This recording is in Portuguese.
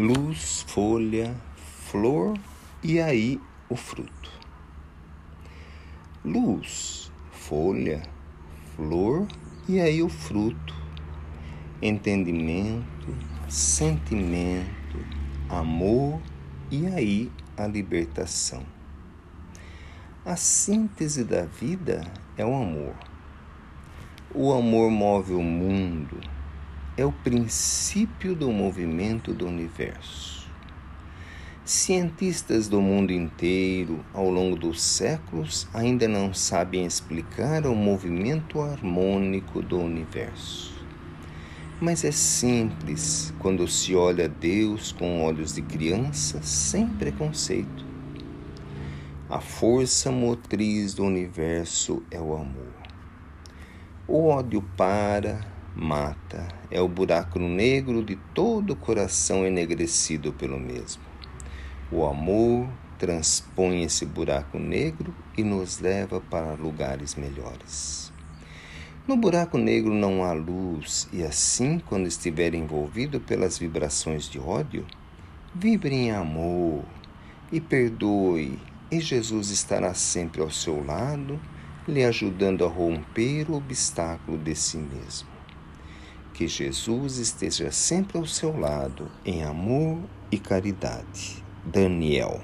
luz, folha, flor e aí o fruto. Luz, folha, flor e aí o fruto. Entendimento, sentimento, amor e aí a libertação. A síntese da vida é o amor. O amor move o mundo, é o princípio do movimento do universo. Cientistas do mundo inteiro, ao longo dos séculos, ainda não sabem explicar o movimento harmônico do universo. Mas é simples quando se olha Deus com olhos de criança, sem preconceito. A força motriz do universo é o amor. O ódio para, mata, é o buraco negro de todo o coração enegrecido pelo mesmo. O amor transpõe esse buraco negro e nos leva para lugares melhores. No buraco negro não há luz, e assim, quando estiver envolvido pelas vibrações de ódio, vibre em amor e perdoe e Jesus estará sempre ao seu lado, lhe ajudando a romper o obstáculo de si mesmo. Que Jesus esteja sempre ao seu lado, em amor e caridade. Daniel